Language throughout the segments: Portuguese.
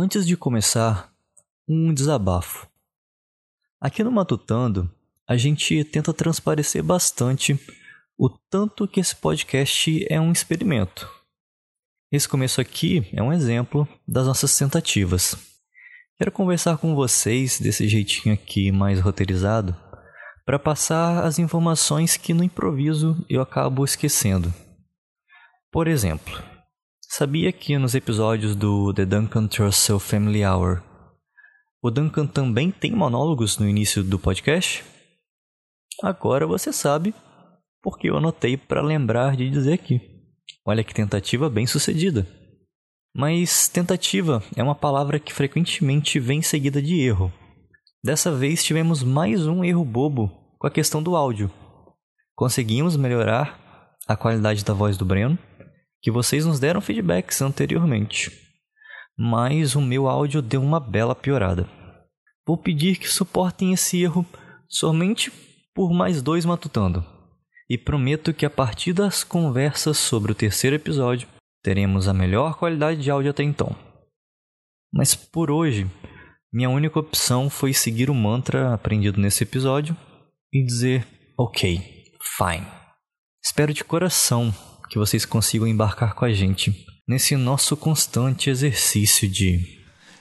Antes de começar, um desabafo. Aqui no Matutando, a gente tenta transparecer bastante o tanto que esse podcast é um experimento. Esse começo aqui é um exemplo das nossas tentativas. Quero conversar com vocês desse jeitinho aqui mais roteirizado para passar as informações que no improviso eu acabo esquecendo. Por exemplo, sabia que nos episódios do The Duncan Trussell Family Hour, o Duncan também tem monólogos no início do podcast? Agora você sabe, porque eu anotei para lembrar de dizer aqui. Olha que tentativa bem sucedida. Mas tentativa é uma palavra que frequentemente vem seguida de erro. Dessa vez tivemos mais um erro bobo com a questão do áudio. Conseguimos melhorar a qualidade da voz do Breno, que vocês nos deram feedbacks anteriormente. Mas o meu áudio deu uma bela piorada. Vou pedir que suportem esse erro somente por mais dois matutando. E prometo que a partir das conversas sobre o terceiro episódio, teremos a melhor qualidade de áudio até então. Mas por hoje, minha única opção foi seguir o mantra aprendido nesse episódio e dizer ok, fine. Espero de coração que vocês consigam embarcar com a gente nesse nosso constante exercício de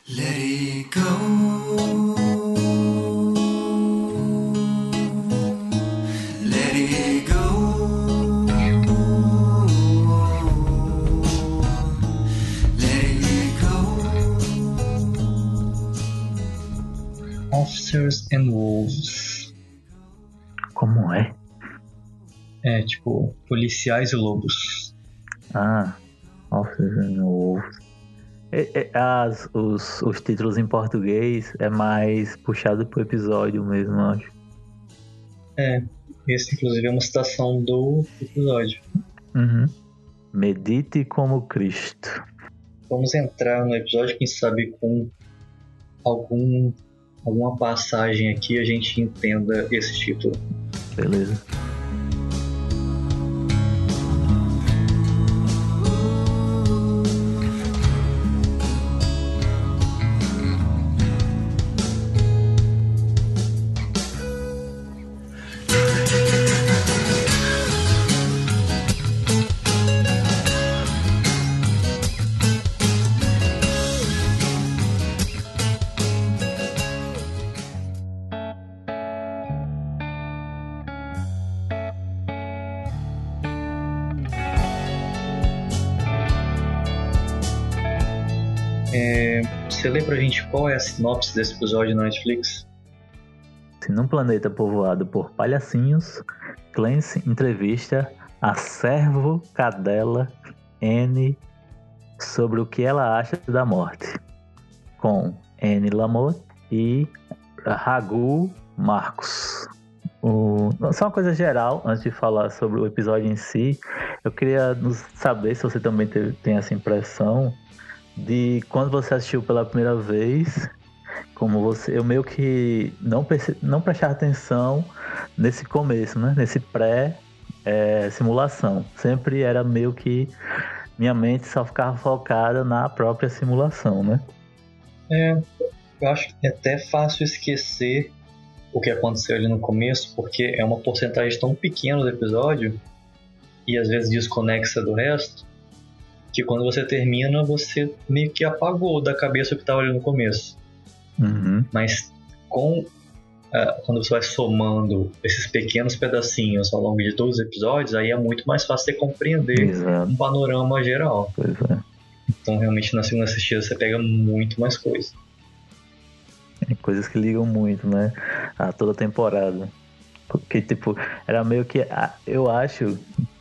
Let it go. Officers and Wolves. Como é? É, tipo, policiais e lobos. Ah, and Wolves. É, é, as, os, os títulos em português é mais puxado pro episódio mesmo, eu acho. É, esse inclusive é uma citação do episódio. Uhum. Medite como Cristo. Vamos entrar no episódio, quem sabe com algum alguma passagem aqui a gente entenda esse título. Beleza. Você lê pra gente qual é a sinopse desse episódio na Netflix? Num planeta povoado por palhacinhos, Clancy entrevista a servo cadela N sobre o que ela acha da morte, com N Lamotte e Ragu Marcos. O... Só uma coisa geral, antes de falar sobre o episódio em si, eu queria saber se você também teve- tem essa impressão de quando você assistiu pela primeira vez, como você, eu meio que não, perce, não prestar atenção nesse começo, né? Nesse pré é, simulação. Sempre era meio que minha mente só ficava focada na própria simulação, né? É, eu acho que é até fácil esquecer o que aconteceu ali no começo, porque é uma porcentagem tão pequena do episódio e às vezes desconexa do resto, que quando você termina, você meio que apagou da cabeça o que estava ali no começo. Uhum. Mas com ah, quando você vai somando esses pequenos pedacinhos ao longo de todos os episódios, aí é muito mais fácil você compreender Exato, um panorama geral. é. Então, realmente, na segunda assistida, você pega muito mais coisa. É Coisas que ligam muito, né? A toda temporada. Porque, tipo, era meio que. Eu acho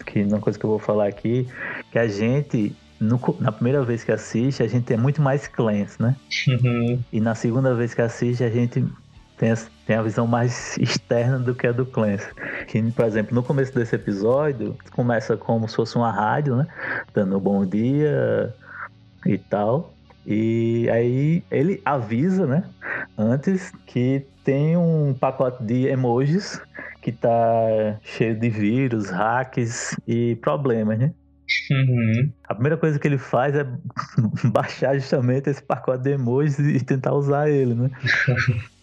que uma coisa que eu vou falar aqui, que a gente, no na primeira vez que assiste, a gente é muito mais Clancy, né? Uhum. E na segunda vez que assiste, a gente tem, as- tem a visão mais externa do que a do Clancy. Que, por exemplo, no começo desse episódio, começa como se fosse uma rádio, né? Dando bom dia e tal. E aí ele avisa, né? Antes que tem um pacote de emojis que tá cheio de vírus, hacks e problemas, né? Uhum. A primeira coisa que ele faz é baixar justamente esse pacote de emojis e tentar usar ele, né?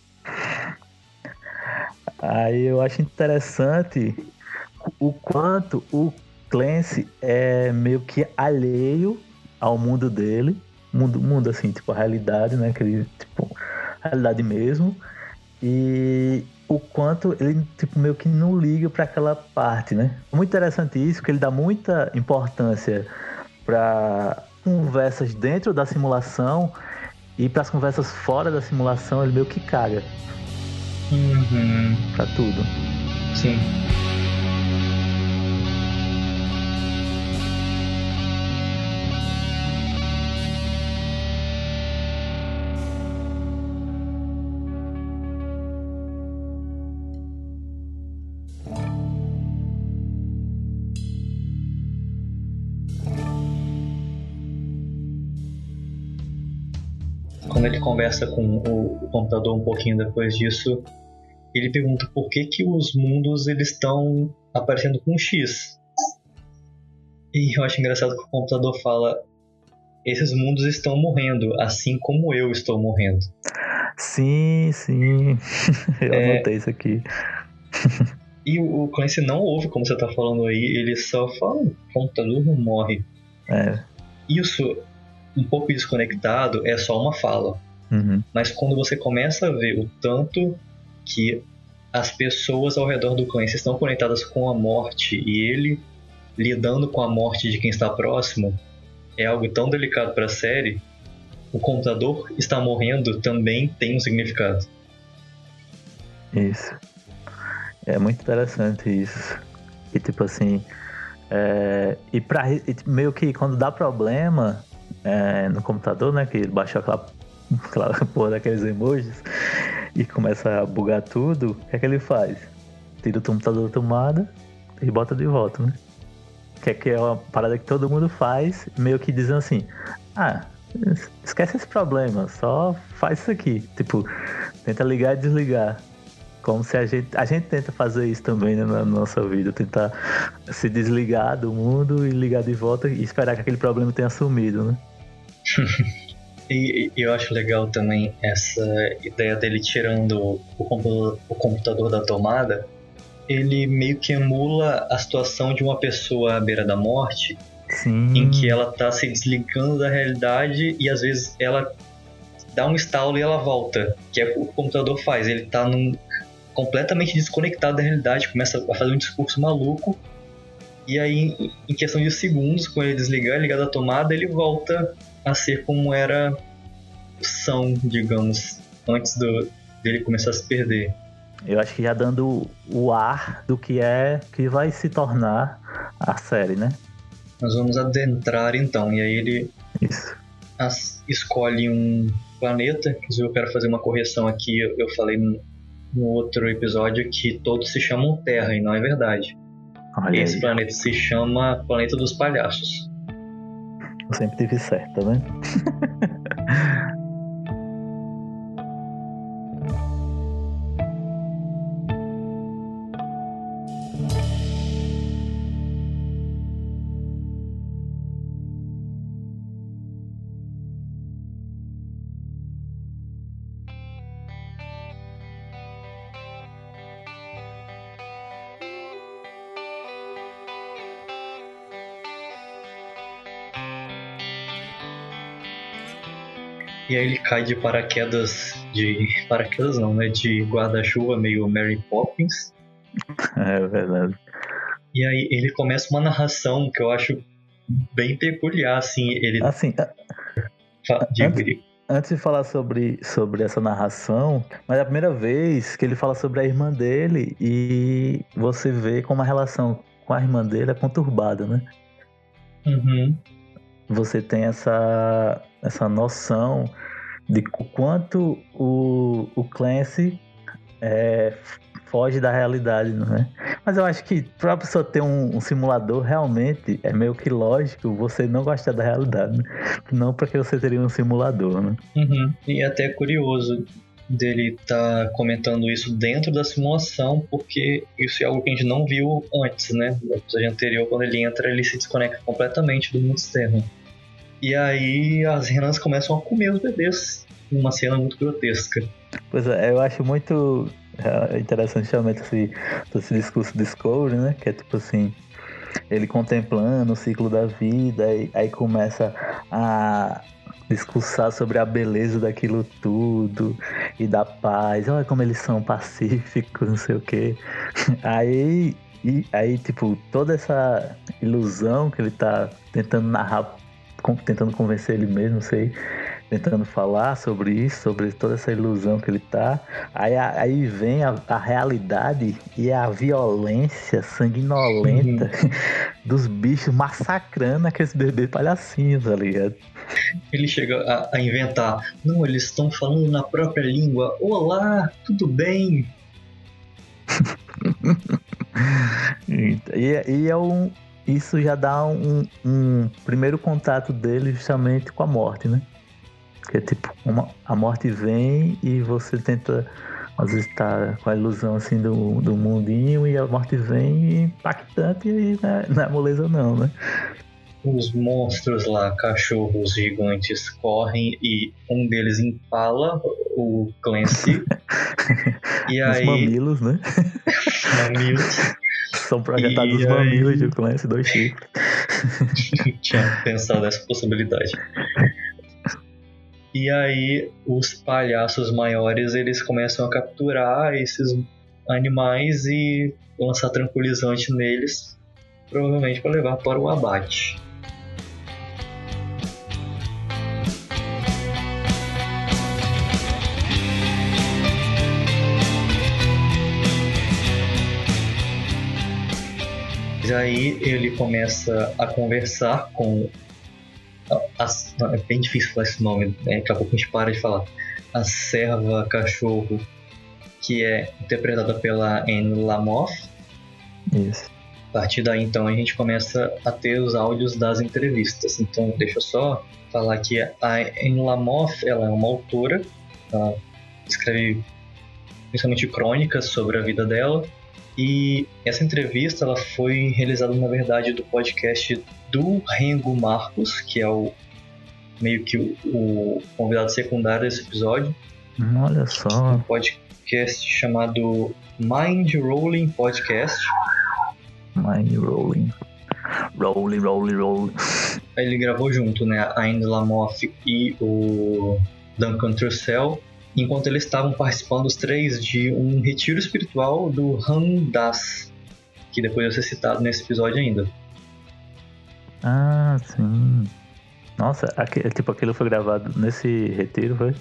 Aí eu acho interessante o quanto o Clancy é meio que alheio ao mundo dele, mundo, mundo assim, tipo a realidade, né? Que ele, tipo, a realidade mesmo. E o quanto ele tipo meio que não liga para aquela parte, né? Muito interessante isso, que ele dá muita importância para conversas dentro da simulação e para as conversas fora da simulação ele meio que caga. Uhum. Pra tudo. Sim. Conversa com o computador um pouquinho depois disso, ele pergunta por que, que os mundos eles estão aparecendo com um X. E eu acho engraçado que o computador fala: esses mundos estão morrendo, assim como eu estou morrendo. Sim, sim. Eu É. anotei isso aqui. E o Clancy não ouve, como você tá falando aí, ele só fala: o computador não morre. É. Isso, um pouco desconectado, é só uma fala. Uhum. Mas quando você começa a ver o tanto que as pessoas ao redor do Clancy estão conectadas com a morte e ele lidando com a morte de quem está próximo é algo tão delicado para a série, o computador está morrendo também tem um significado. Isso. É muito interessante isso. E tipo assim. é, e pra, e, meio que quando dá problema é, no computador, né? Que ele baixou aquela, aquela porra daqueles emojis e começa a bugar tudo, o que é que ele faz? Tira o computador da tomada e bota de volta, né? Que é, que é uma parada que todo mundo faz, meio que dizendo assim, ah, esquece esse problema, só faz isso aqui. Tipo, tenta ligar e desligar. Como se a gente. A gente tenta fazer isso também né, na nossa vida, tentar se desligar do mundo e ligar de volta e esperar que aquele problema tenha sumido, né? E, e eu acho legal também essa ideia dele tirando o computador, o computador da tomada. Ele meio que emula a situação de uma pessoa à beira da morte Sim. em que ela tá se desligando da realidade e às vezes ela dá um estalo e ela volta, que é o que o computador faz. Ele tá num, completamente desconectado da realidade, começa a fazer um discurso maluco e aí em- questão de segundos, com ele desligar ligar da tomada, ele volta a ser como era são, digamos, antes do, dele começar a se perder. Eu acho que já dando o ar do que é que vai se tornar a série, né? Nós vamos adentrar então, e aí ele as- escolhe um planeta. Inclusive, eu quero fazer uma correção aqui. Eu, eu falei no, no outro episódio que todos se chamam Terra, e não é verdade. Olha Esse aí. planeta se chama Planeta dos Palhaços. Eu sempre tive certo, tá E aí ele cai de paraquedas. De. Paraquedas não, né? De guarda-chuva, meio Mary Poppins. É verdade. E aí ele começa uma narração que eu acho bem peculiar, assim. Ele. Assim, a- digo, antes- antes de falar sobre, sobre essa narração, mas é a primeira vez que ele fala sobre a irmã dele e você vê como a relação com a irmã dele é conturbada, né? Uhum. Você tem essa, essa noção de quanto o, o Clancy é, foge da realidade, não é? Mas eu acho que pra pessoa ter um, um simulador, realmente é meio que lógico você não gostar da realidade, né? Não porque você teria um simulador, né? Uhum. E até é curioso dele tá comentando isso dentro da simulação, porque isso é algo que a gente não viu antes, né? No episódio anterior, quando ele entra, ele se desconecta completamente do mundo externo. E aí as renas começam a comer os bebês, uma cena muito grotesca. Pois é, eu acho muito é, interessante realmente esse, esse discurso Discovery, né? Que é tipo assim, ele contemplando o ciclo da vida, e aí começa a discursar sobre a beleza daquilo tudo e da paz. Olha como eles são pacíficos, não sei o que. Aí, e, aí, tipo, toda essa ilusão que ele tá tentando narrar, tentando convencer ele mesmo, sei, tentando falar sobre isso, sobre toda essa ilusão que ele tá. Aí, aí vem a, a realidade e a violência sanguinolenta uhum. dos bichos massacrando aqueles bebês palhacinhos, tá ligado? Ele chega a, a inventar. Não, eles estão falando na própria língua. Olá, tudo bem? e, e é um, isso já dá um, um, primeiro contato dele justamente com a morte, né? Que é tipo, uma, a morte vem e você tenta, às vezes, tá com a ilusão assim do, do mundinho e a morte vem impactante e não é, não é moleza não, né? Os monstros lá, cachorros gigantes, correm e um deles empala o Clancy. e os aí... mamilos, né? mamilos. São projetados os mamilos de Clancy, dois chifres. Tinha pensado nessa possibilidade. E aí os palhaços maiores eles começam a capturar esses animais e lançar tranquilizante neles, provavelmente para levar para o abate. E aí ele começa a conversar com é bem difícil falar esse nome, né? daqui a pouco a gente para de falar. A serva cachorro, que é interpretada pela Anne Lamoth. Isso. A partir daí, então, a gente começa a ter os áudios das entrevistas. Então, deixa eu só falar que a Anne Lamoth, ela é uma autora, ela escreve principalmente crônicas sobre a vida dela. E essa entrevista ela foi realizada, na verdade, do podcast do Rengo Marcos, que é o meio que o, o convidado secundário desse episódio. Hum, olha só. Um podcast chamado Mind Rolling Podcast. Mind Rolling. Rolling, rolling, rolling. Ele gravou junto, né? A Anne Lamoth e o Duncan Trussell, enquanto eles estavam participando os três de um retiro espiritual do Das, que depois vai ser citado nesse episódio ainda. Ah, sim. Nossa, aqui, tipo, aquilo foi gravado nesse retiro, foi?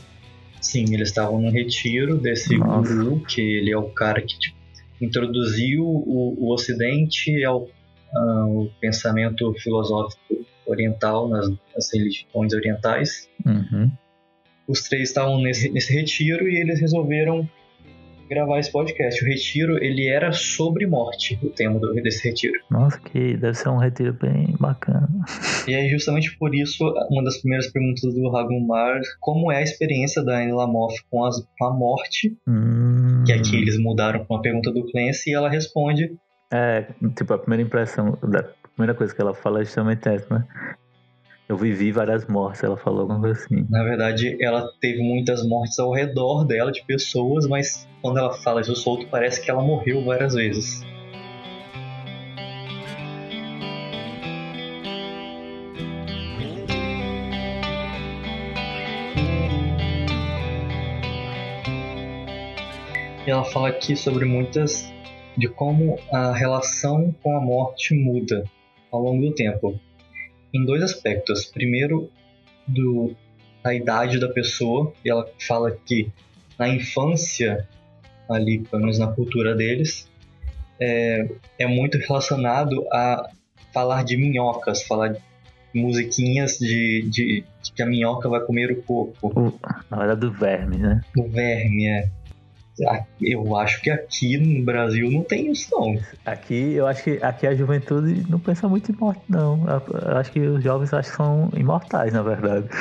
Sim, eles estavam num retiro desse Nossa. guru, que ele é o cara que tipo, introduziu o, o Ocidente ao, ao, pensamento filosófico oriental nas, nas religiões orientais. Uhum. Os três estavam nesse, nesse retiro e eles resolveram gravar esse podcast. O retiro, ele era sobre morte, o tema do, desse retiro. Nossa, que deve ser um retiro bem bacana. E é justamente por isso, uma das primeiras perguntas do Ragumar, como é a experiência da Anne Lamoff com, as, com a morte? Hum. Que aqui eles mudaram com a pergunta do Clancy e ela responde... É, tipo, a primeira impressão, da primeira coisa que ela fala é justamente essa, né? Eu vivi várias mortes, ela falou alguma coisa assim. Na verdade, ela teve muitas mortes ao redor dela, de pessoas, mas quando ela fala isso solto, parece que ela morreu várias vezes. E ela fala aqui sobre muitas de como a relação com a morte muda ao longo do tempo em dois aspectos. Primeiro, do, da idade da pessoa, e ela fala que na infância, ali, pelo menos na cultura deles, é, é muito relacionado a falar de minhocas, falar de musiquinhas de, de, de, que a minhoca vai comer o corpo. Na hora do verme, né? Do verme, é. Eu acho que aqui no Brasil não tem isso, não. Aqui, eu acho que aqui a juventude não pensa muito em morte, não. Eu acho que os jovens acho que são imortais, na verdade.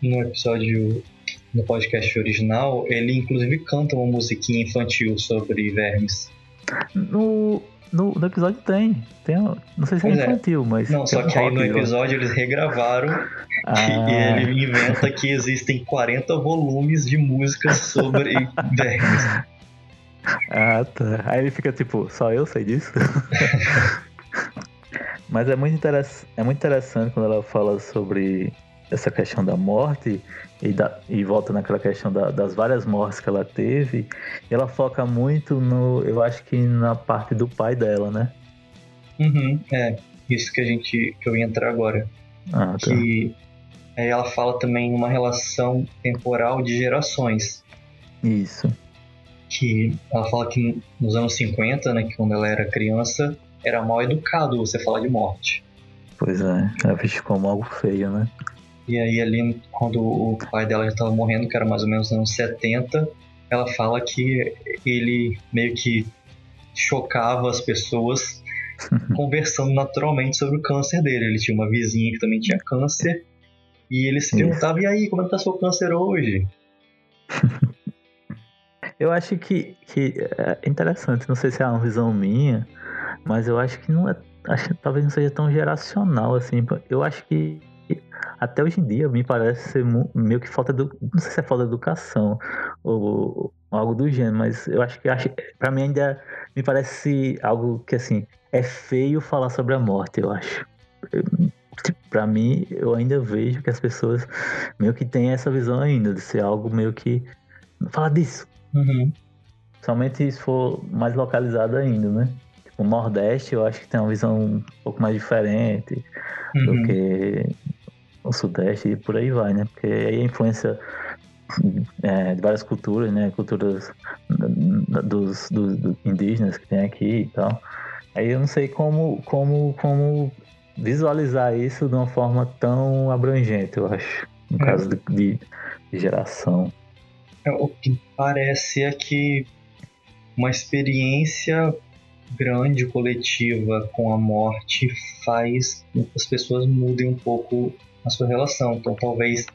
No episódio no podcast original, ele inclusive canta uma musiquinha infantil sobre vermes. No, no, no episódio tem. tem. Não sei se é é. infantil, mas. Não, só um que aí no episódio eles regravaram Ah, e ele inventa que existem 40 volumes de músicas sobre vermes. Ah, tá. Aí ele fica tipo, só eu sei disso? Mas é muito, é muito interessante quando ela fala sobre essa questão da morte e, da... e volta naquela questão da- das várias mortes que ela teve. Ela foca muito no, eu acho que na parte do pai dela, né? Uhum, é, isso que a gente que eu ia entrar agora. Ah, tá. Que aí ela fala também uma relação temporal de gerações. Isso. Que ela fala que nos anos 50, né, que quando ela era criança, era mal educado você falar de morte. Pois é, ela visto como algo feio, né? E aí ali, quando o pai dela já estava morrendo, que era mais ou menos nos anos 70, ela fala que ele meio que chocava as pessoas conversando naturalmente sobre o câncer dele. Ele tinha uma vizinha que também tinha câncer e ele se perguntava, e aí, como é que tá seu câncer hoje? Eu acho que, que é interessante, não sei se é uma visão minha, mas eu acho que não é. Acho, que talvez não seja tão geracional assim. Eu acho que até hoje em dia me parece ser meio que falta do. Não sei se é falta de educação ou, ou algo do gênero, mas eu acho que acho, pra mim ainda me parece algo que assim, é feio falar sobre a morte, eu acho. Eu- tipo, Pra mim, eu ainda vejo que as pessoas meio que têm essa visão ainda, de ser algo meio que. Não fala disso. Uhum. Somente se for mais localizado ainda, né? Tipo, o Nordeste eu acho que tem uma visão um pouco mais diferente do Uhum. que o Sudeste e por aí vai, né? Porque aí a influência é, de várias culturas, né? Culturas dos, dos- dos indígenas que tem aqui e tal. Aí eu não sei como, como, como visualizar isso de uma forma tão abrangente, eu acho. No É. caso de, de- geração. É, O que parece é que uma experiência grande, coletiva com a morte faz com que as pessoas mudem um pouco a sua relação. Então, talvez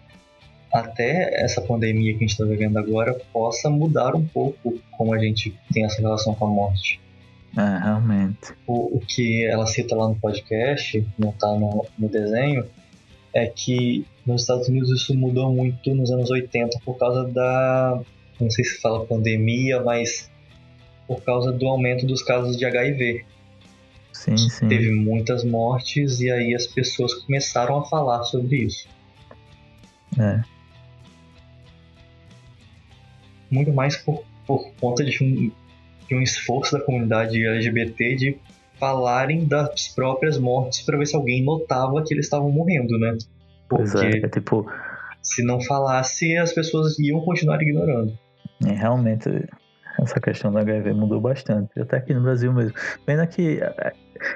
até essa pandemia que a gente está vivendo agora possa mudar um pouco como a gente tem essa relação com a morte. É, realmente. O, o que ela cita lá no podcast, não está no, no desenho, é que nos Estados Unidos isso mudou muito nos anos 80 por causa da. Não sei se fala pandemia, mas por causa do aumento dos casos de HIV. Sim, sim. Teve muitas mortes e aí as pessoas começaram a falar sobre isso. É. Muito mais por, por conta de um, de um esforço da comunidade LGBT de falarem das próprias mortes para ver se alguém notava que eles estavam morrendo, né? É, Porque é tipo, se não falasse, as pessoas iam continuar ignorando. é, realmente essa questão do HIV mudou bastante, até aqui no Brasil mesmo. Pena que é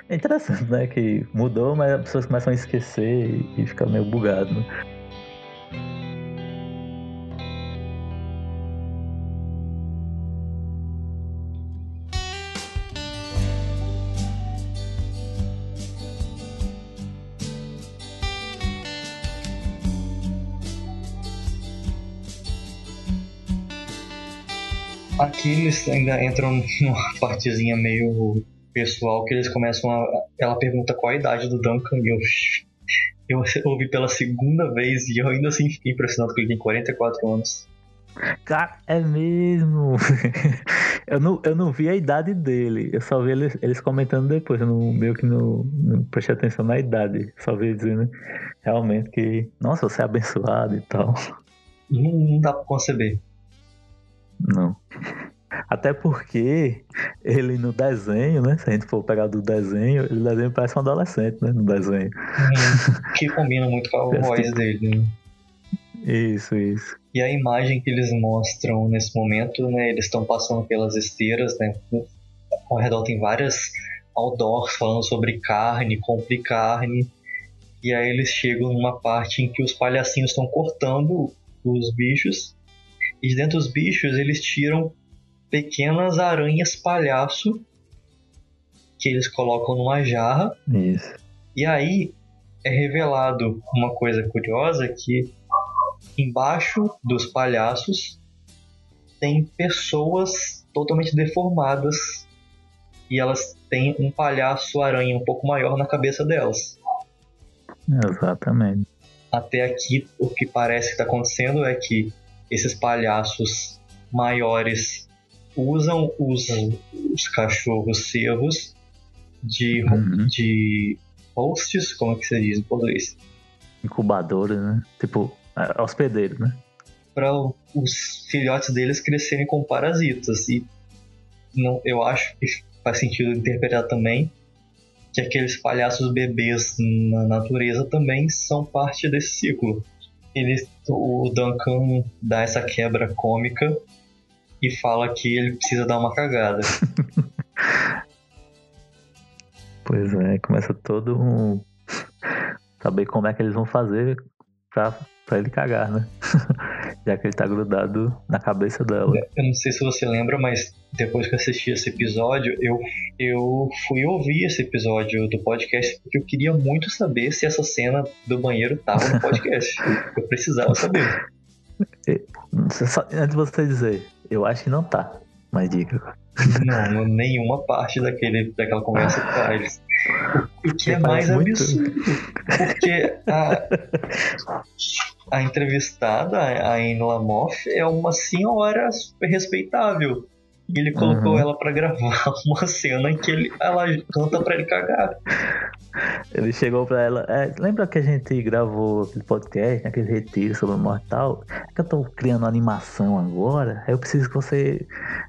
é interessante, né? Que mudou, mas as pessoas começam a esquecer e, e fica meio bugado. Né? Aqui eles ainda entram numa partezinha meio pessoal que eles começam a. Ela pergunta qual a idade do Duncan e eu. Eu ouvi pela segunda vez e eu ainda assim fiquei impressionado que ele tem 44 anos. Cara, é mesmo! eu, não, eu não vi a idade dele, eu só vi eles, eles comentando depois, eu não, meio que não, não prestei atenção na idade, só vi dizendo realmente que, nossa, você é abençoado e tal. Não, não dá pra conceber. Não. Até porque ele no desenho, né? Se a gente for pegar do desenho, ele desenho parece um adolescente, né? No desenho. que combina muito com a Parece voz que- dele. Né? Isso, isso. E a imagem que eles mostram nesse momento, né? Eles estão passando pelas esteiras, né? Ao redor tem várias outdoors falando sobre carne, compre carne. E aí eles chegam numa parte em que os palhacinhos estão cortando os bichos. E de dentro dos bichos eles tiram pequenas aranhas palhaço que eles colocam numa jarra. Isso. E aí é revelado uma coisa curiosa que embaixo dos palhaços tem pessoas totalmente deformadas e elas têm um palhaço aranha um pouco maior na cabeça delas. Exatamente. Até aqui, o que parece que está acontecendo é que esses palhaços maiores usam os, os cachorros cervos de, Uhum. de hosts, como é que se diz em português? Incubadores, né? Tipo, é, hospedeiro, né? Para os filhotes deles crescerem como parasitas. E não, eu acho que faz sentido interpretar também que aqueles palhaços bebês na natureza também são parte desse ciclo. Ele, o Duncan dá essa quebra cômica e fala que ele precisa dar uma cagada. Pois é, começa todo um. Saber como é que eles vão fazer pra, pra ele cagar, né? Já que ele tá grudado na cabeça dela. Eu não sei se você lembra, mas depois que eu assisti esse episódio, eu, eu fui ouvir esse episódio do podcast porque eu queria muito saber se essa cena do banheiro tava no podcast. eu precisava saber. Antes de você dizer, eu acho que não tá. Mas diga. Não, nenhuma parte daquele, daquela conversa tá. Eles- O que é mais muito. absurdo. Porque a, a entrevistada, a Anne Lamoff, é uma senhora super respeitável. E ele colocou Uhum. ela pra gravar uma cena em que ele, ela canta pra ele cagar. Ele chegou pra ela. é, lembra que a gente gravou aquele podcast, aquele retiro sobre o mortal? É que eu tô criando animação agora. aí Eu preciso que você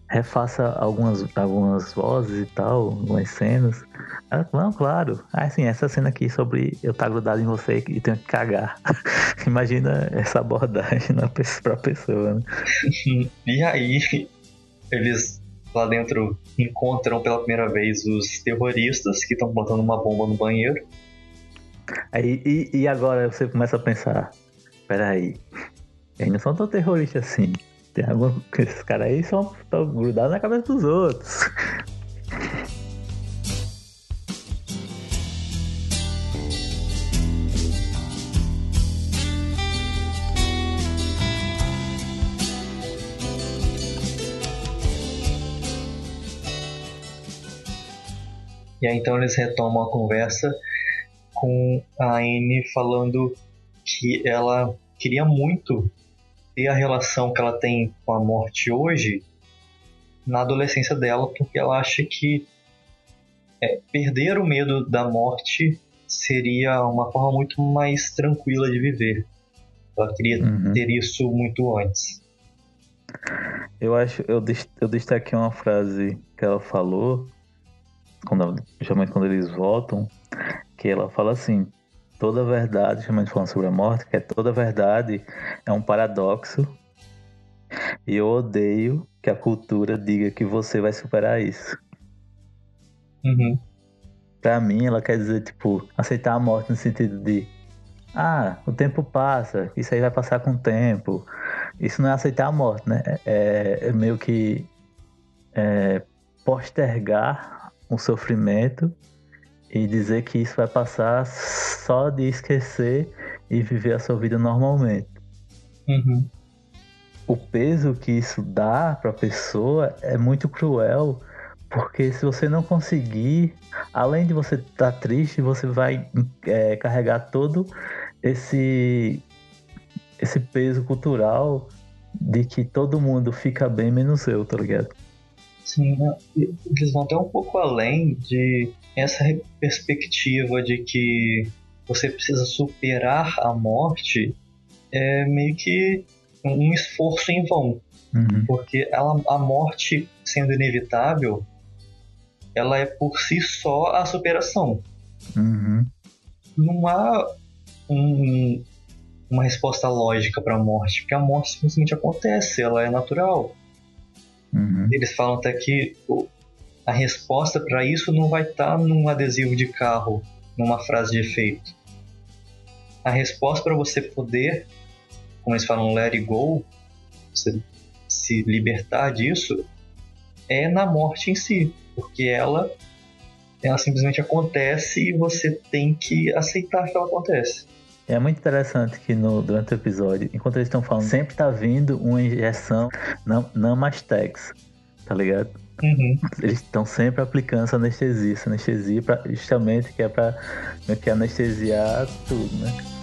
refaça algumas, algumas vozes e tal, algumas cenas. Ela não, claro. Ah, sim, essa cena aqui sobre eu estar grudado em você e tenho que cagar. Imagina essa abordagem na, pra pessoa, né? E aí, eles lá dentro encontram pela primeira vez os terroristas que estão botando uma bomba no banheiro. Aí, e, e agora você começa a pensar: peraí, eles não são tão terroristas assim. Tem algum, esses caras aí são grudados na cabeça dos outros. E aí então eles retomam a conversa com a Anne falando que ela queria muito ter a relação que ela tem com a morte hoje na adolescência dela, porque ela acha que é, perder o medo da morte seria uma forma muito mais tranquila de viver. Ela queria Uhum. ter isso muito antes. Eu acho, eu, eu destaquei uma frase que ela falou, quando, quando eles voltam, que ela fala assim: toda verdade, justamente falando sobre a morte, que é toda verdade é um paradoxo. E eu odeio que a cultura diga que você vai superar isso. Uhum. Pra mim, ela quer dizer, tipo, aceitar a morte no sentido de ah, o tempo passa, isso aí vai passar com o tempo. Isso não é aceitar a morte, né? É, é meio que é, postergar o sofrimento e dizer que isso vai passar só de esquecer e viver a sua vida normalmente. Uhum. O peso que isso dá pra pessoa é muito cruel, porque se você não conseguir, além de você estar triste, você vai é, carregar todo esse esse peso cultural de que todo mundo fica bem menos eu, tá ligado? Sim, né? Eles vão até um pouco além de essa perspectiva de que você precisa superar a morte é meio que um esforço em vão, Uhum. porque ela, a morte sendo inevitável, ela é por si só a superação. Uhum. Não há um- uma resposta lógica para a morte, porque a morte simplesmente acontece, ela é natural. Uhum. Eles falam até que a resposta para isso não vai estar num adesivo de carro, numa frase de efeito. A resposta para você poder, como eles falam, let it go, você se libertar disso, é na morte em si, porque ela, ela simplesmente acontece e você tem que aceitar que ela acontece. É muito interessante que no, durante o episódio, enquanto eles estão falando, sempre tá vindo uma injeção Namastex, tá ligado? Uhum. Eles estão sempre aplicando essa anestesia, essa anestesia pra, justamente que é pra que anestesiar tudo, né?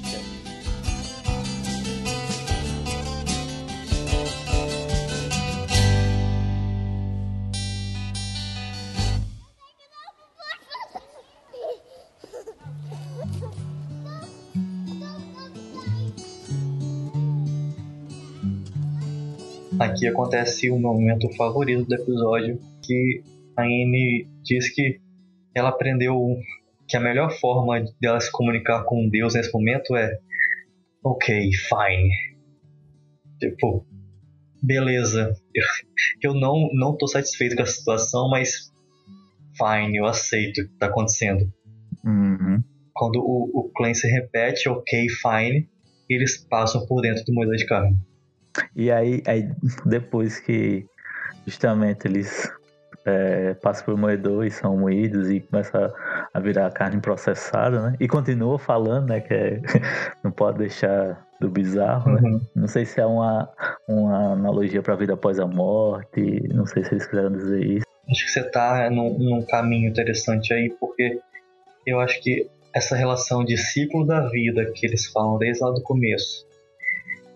Aqui acontece o momento favorito do episódio, que a Anne diz que ela aprendeu que a melhor forma dela se comunicar com Deus nesse momento é ok, fine. Tipo, beleza. Eu, não, não tô satisfeito com a situação, mas fine, eu aceito o que tá acontecendo. Uhum. Quando o, o Clancy repete ok, fine, eles passam por dentro do moedor de carne. E aí, aí depois que justamente eles é, passam por moedor e são moídos e começa a virar carne processada, né? E continua falando, né? Que é, não pode deixar do bizarro, né? Uhum. Não sei se é uma, uma analogia para a vida após a morte, não sei se eles quiseram dizer isso. Acho que você tá num, num caminho interessante aí, porque eu acho que essa relação de ciclo da vida que eles falam desde lá do começo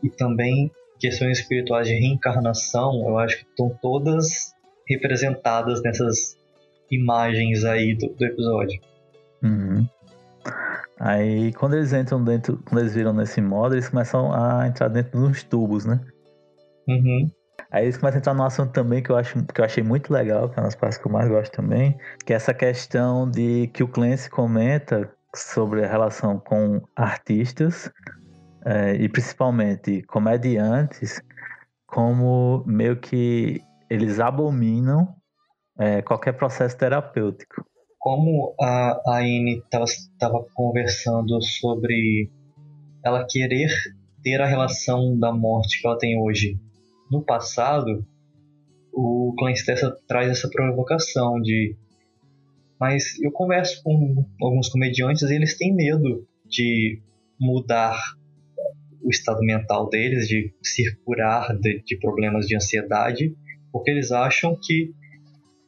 e também questões espirituais de reencarnação, eu acho que estão todas representadas nessas imagens aí do, do episódio. Uhum. Aí quando eles entram dentro, quando eles viram nesse modo, eles começam a entrar dentro dos tubos, né? Uhum. Aí eles começam a entrar num assunto também que eu, acho, que eu achei muito legal, que é uma das partes que eu mais gosto também, que é essa questão de que o Clancy comenta sobre a relação com artistas é, e principalmente comediantes, como meio que eles abominam é, qualquer processo terapêutico. Como a, a estava conversando sobre ela querer ter a relação da morte que ela tem hoje no passado, o Clancy traz essa provocação de mas eu converso com alguns comediantes e eles têm medo de mudar o estado mental deles, de se curar de, de problemas de ansiedade, porque eles acham que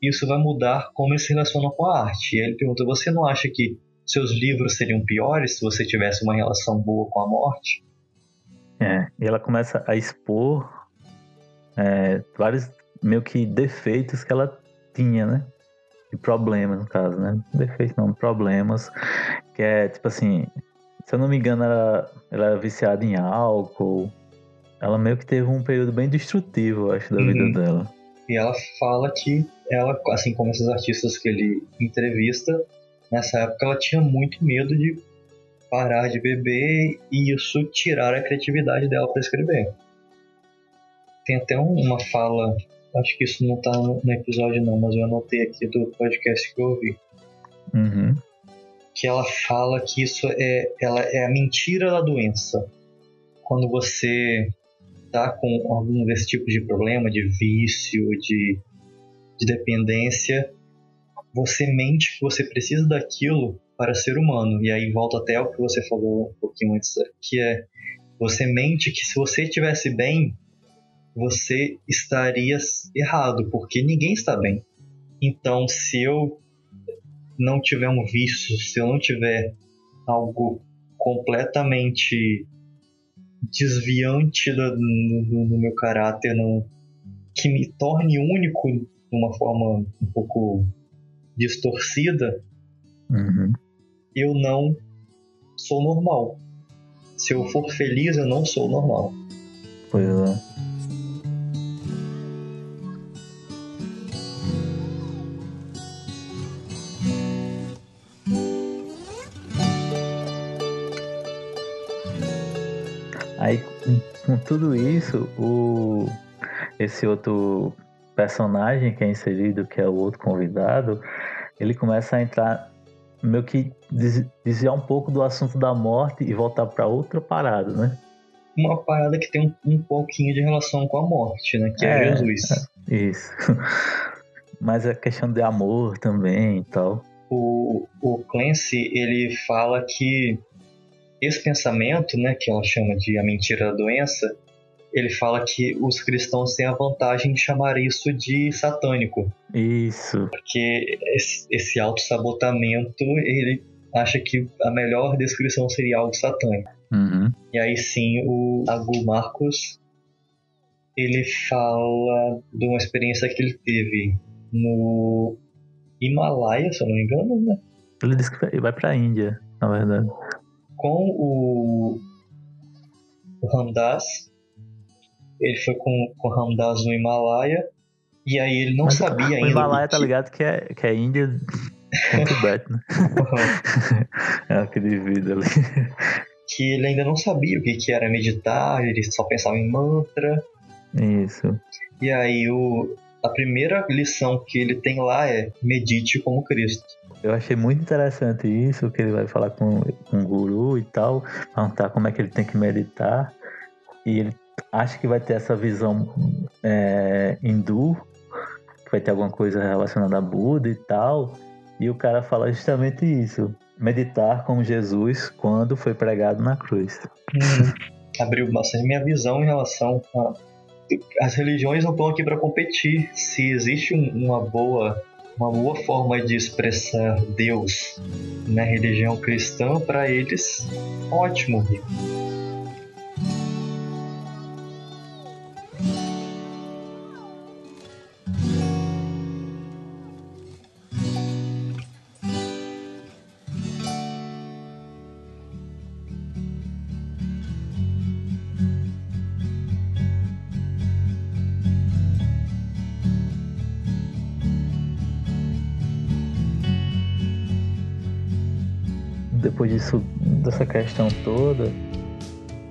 isso vai mudar como eles se relacionam com a arte. E aí ele pergunta: você não acha que seus livros seriam piores se você tivesse uma relação boa com a morte? É, e ela começa a expor é, vários meio que defeitos que ela tinha, né? De problemas, no caso, né? Defeitos não, problemas. Que é tipo assim, se eu não me engano, ela, ela era viciada em álcool. Ela meio que teve um período bem destrutivo, eu acho, da Uhum. vida dela. E ela fala que ela, assim como esses artistas que ele entrevista, nessa época ela tinha muito medo de parar de beber e isso tirar a criatividade dela para escrever. Tem até um- uma fala, acho que isso não tá no no episódio não, mas eu anotei aqui do podcast que eu ouvi, Uhum. Que ela fala que isso é, ela é a mentira da doença. Quando você tá com algum desse tipo de problema, de vício, de, de dependência, você mente que você precisa daquilo para ser humano. E aí volta até o que você falou um pouquinho antes, que é você mente que se você estivesse bem, você estaria errado, porque ninguém está bem. Então, se eu não tiver um vício, se eu não tiver algo completamente desviante do, no, no meu caráter, no, que me torne único de uma forma um pouco distorcida, Uhum. eu não sou normal. Se eu for feliz, eu não sou normal. Pois é. Isso, o, esse outro personagem que é inserido, que é o outro convidado, ele começa a entrar meio que des- desviar um pouco do assunto da morte e voltar para outra parada, né? Uma parada que tem um, um pouquinho de relação com a morte, né? Que é, É, Jesus. Isso. Mas a questão de amor também e tal. O, o Clancy, ele fala que esse pensamento, né, que ela chama de a mentira da doença, ele fala que os cristãos têm a vantagem de chamar isso de satânico. Isso. Porque esse, esse auto-sabotamento, ele acha que a melhor descrição seria algo satânico. Uhum. E aí sim, o Agu Marcos, ele fala de uma experiência que ele teve no Himalaia, se eu não me engano, né? Ele disse que vai pra Índia, na verdade. Com o, o Ramdas, ele foi com, com o Ramdas no Himalaia, e aí ele não Mas sabia o ainda. Himalaia o tá que- ligado que é, que é Índia com Tibete, né? é aquele vídeo ali. que ele ainda não sabia o que, que era meditar, ele só pensava em mantra. Isso. E aí o, a primeira lição que ele tem lá é medite como Cristo. Eu achei muito interessante isso, que ele vai falar com, com o guru e tal, perguntar como é que ele tem que meditar. E ele acha que vai ter essa visão é, hindu, que vai ter alguma coisa relacionada a Buda e tal. E o cara fala justamente isso: meditar como Jesus quando foi pregado na cruz. Abriu bastante minha visão em relação a. As religiões não estão aqui para competir. Se existe um- uma boa uma boa forma de expressar Deus na religião cristã, para eles, ótimo. Depois disso, dessa questão toda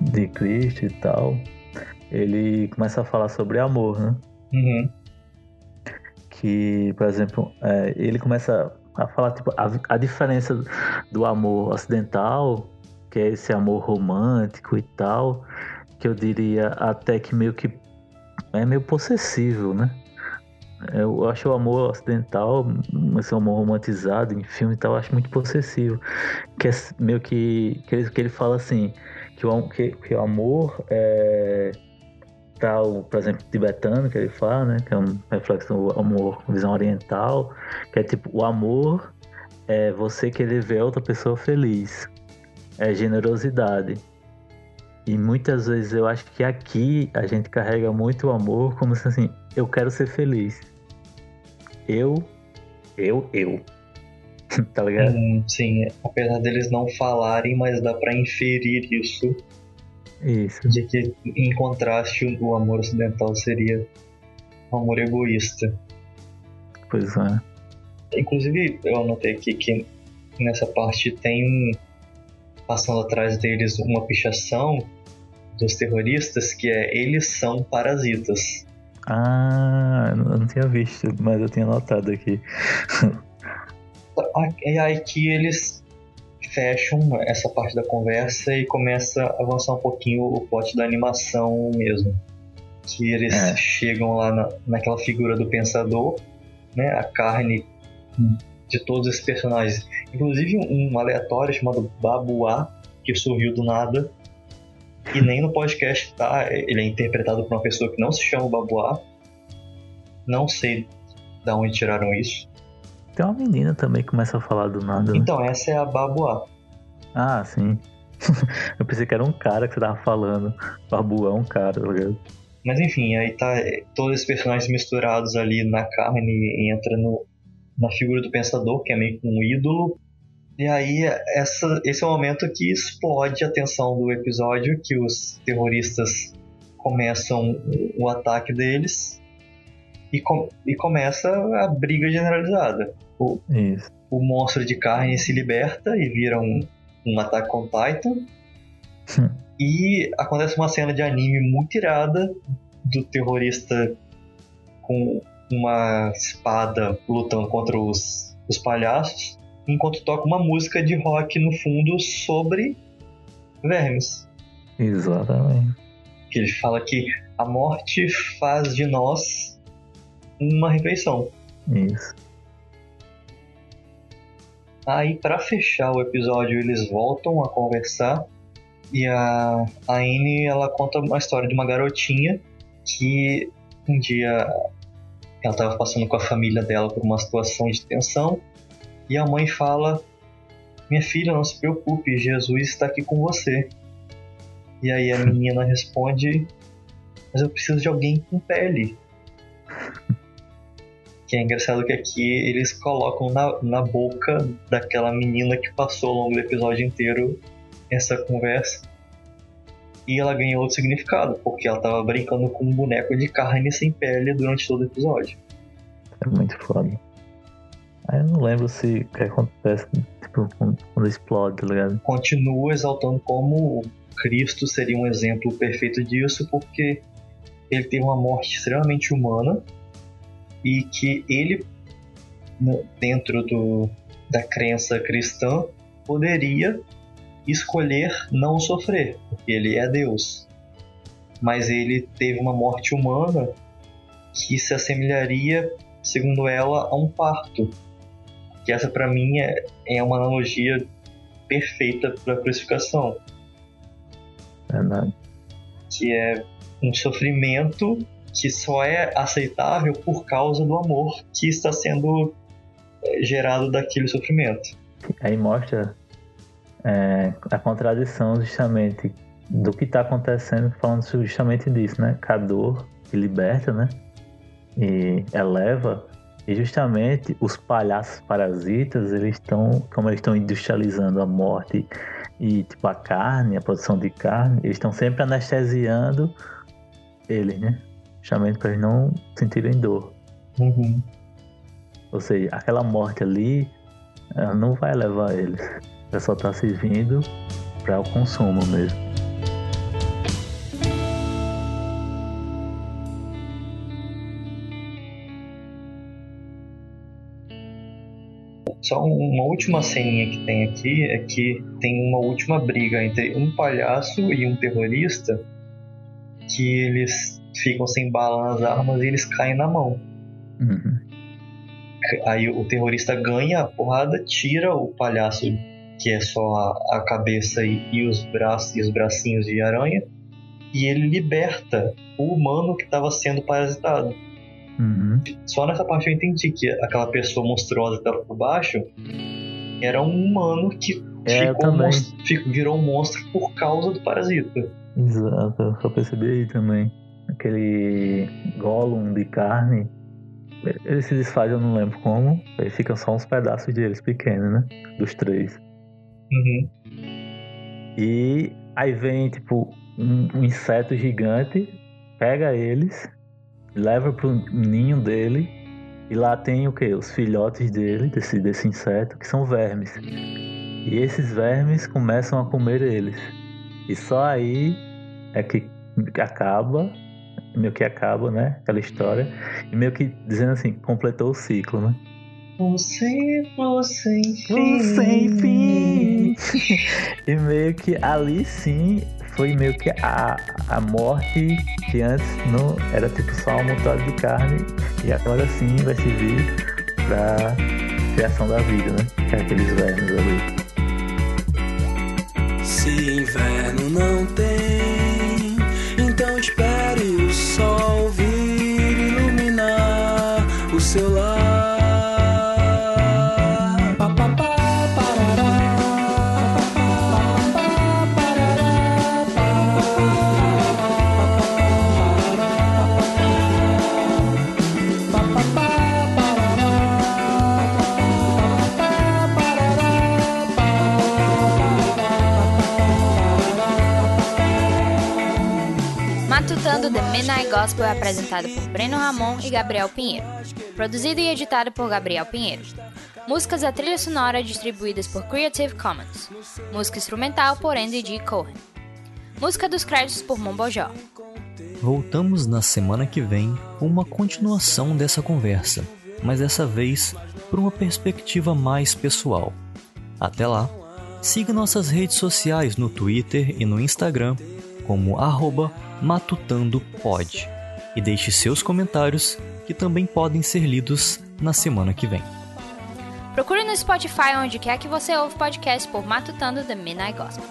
de Cristo e tal, ele começa a falar sobre amor, né? Uhum. que, por exemplo, é, ele começa a falar tipo, a, a diferença do amor ocidental, que é esse amor romântico e tal, que eu diria até que meio que é meio possessivo, né? Eu acho o amor ocidental, esse amor romantizado em filme e tal, eu acho muito possessivo. Que é meio que. Que ele, que ele fala assim, que o, que, que o amor é tal, por exemplo, tibetano, que ele fala, né? Que é um reflexo do amor visão oriental, que é tipo, o amor é você querer ver outra pessoa feliz. É generosidade. E muitas vezes eu acho que aqui a gente carrega muito o amor como se assim, eu quero ser feliz. Eu, eu, eu. tá ligado? Hum, sim, apesar deles não falarem, mas dá para inferir isso Isso. de que, em contraste, o amor ocidental seria um amor egoísta. Pois é. Inclusive, eu anotei aqui que nessa parte tem. Passando atrás deles uma pichação dos terroristas que é eles são parasitas. Ah, eu não tinha visto, mas eu tinha notado aqui. E aí que eles fecham essa parte da conversa e começa a avançar um pouquinho o plot da animação mesmo. Que eles É. chegam lá na, naquela figura do pensador, né? A carne de todos esses personagens. Inclusive um aleatório chamado Babuá, que surgiu do nada. E nem no podcast tá. Ele é interpretado por uma pessoa que não se chama Babuá. Não sei de onde tiraram isso. Tem uma menina também que começa a falar do nada. né? Então, essa é a Babuá. Ah, sim. eu pensei que era um cara que você tava falando. Babu é um cara, tá ligado? Mas enfim, aí tá é, todos esses personagens misturados ali na carne e entra no, na figura do pensador, que é meio que um ídolo. E aí essa, esse é o momento que explode a tensão do episódio, que os terroristas começam o, ataque deles e, com, e começa a briga generalizada. O, Isso. o monstro de carne se liberta e vira um, um ataque com Titan. e acontece uma cena de anime muito irada do terrorista com uma espada lutando contra os, os palhaços, enquanto toca uma música de rock no fundo sobre vermes. Exatamente. Que ele fala que a morte faz de nós uma refeição. Isso. Aí, para fechar o episódio, eles voltam a conversar E a, a Anne, ela conta uma história de uma garotinha que um dia ela estava passando com a família dela por uma situação de tensão e a mãe fala: Minha filha, não se preocupe, Jesus está aqui com você. E aí a menina responde: Mas eu preciso de alguém com pele. Que é engraçado que aqui eles colocam na, na boca daquela menina que passou ao longo do episódio inteiro essa conversa. E ela ganhou outro significado, porque ela tava brincando com um boneco de carne sem pele durante todo o episódio. É muito foda. Aí eu não lembro se o que acontece tipo, quando explode, tá ligado? Continua exaltando como Cristo seria um exemplo perfeito disso, porque ele teve uma morte extremamente humana e que ele, dentro do, da crença cristã, poderia escolher não sofrer, porque ele é Deus. Mas ele teve uma morte humana que se assemelharia, segundo ela, a um parto. Que essa para mim é, é uma analogia perfeita para a crucificação. Verdade. Que é um sofrimento que só é aceitável por causa do amor que está sendo é, gerado daquele sofrimento. Aí mostra é, a contradição justamente do que está acontecendo, falando justamente disso, né? Que a dor que liberta, né? E eleva. E justamente os palhaços parasitas, eles estão, como eles estão industrializando a morte e tipo a carne, a produção de carne, eles estão sempre anestesiando eles, né? Justamente para eles não sentirem dor. Uhum. Ou seja, aquela morte ali, ela não vai levar eles. Ela só está servindo para o consumo mesmo. Só uma última ceninha que tem aqui é que tem uma última briga entre um palhaço e um terrorista que eles ficam sem bala nas armas e eles caem na mão. Uhum. Aí o terrorista ganha a porrada, tira o palhaço que é só a, a cabeça e, e, os braços e os bracinhos de aranha, e ele liberta o humano que estava sendo parasitado. Uhum. Só nessa parte eu entendi que aquela pessoa monstruosa que estava por baixo era um humano que é, ficou monstro, virou um monstro por causa do parasita. Exato, eu só percebi aí também. Aquele Gollum de carne, ele se desfaz, eu não lembro como, aí ficam só uns pedaços deles pequenos, né? Dos três. Uhum. E aí vem, tipo, um, um, inseto gigante, pega eles, leva pro ninho dele, e lá tem o que? Os filhotes dele, desse, desse inseto, que são vermes. E esses vermes começam a comer eles. E só aí é que acaba, meio que acaba, né? Aquela história. E meio que dizendo assim, completou o ciclo, né? Um ciclo sem fim. Um sem fim. e meio que ali sim foi meio que a, a morte que antes não era tipo só um montado de carne. E agora sim vai servir pra criação da vida, né? Que é aqueles vermes ali. Se inverno não tem, Gospel é apresentado por Breno Ramon e Gabriel Pinheiro. Produzido e editado por Gabriel Pinheiro. Músicas da trilha sonora distribuídas por Creative Commons. Música instrumental por Andy G. Cohen. Música dos créditos por Mombojó. Voltamos na semana que vem com uma continuação dessa conversa, mas dessa vez por uma perspectiva mais pessoal. Até lá, siga nossas redes sociais no Twitter e no Instagram como matutandopod e deixe seus comentários que também podem ser lidos na semana que vem. Procure no Spotify onde quer que você ouve podcast por Matutando The Midnight Gospel.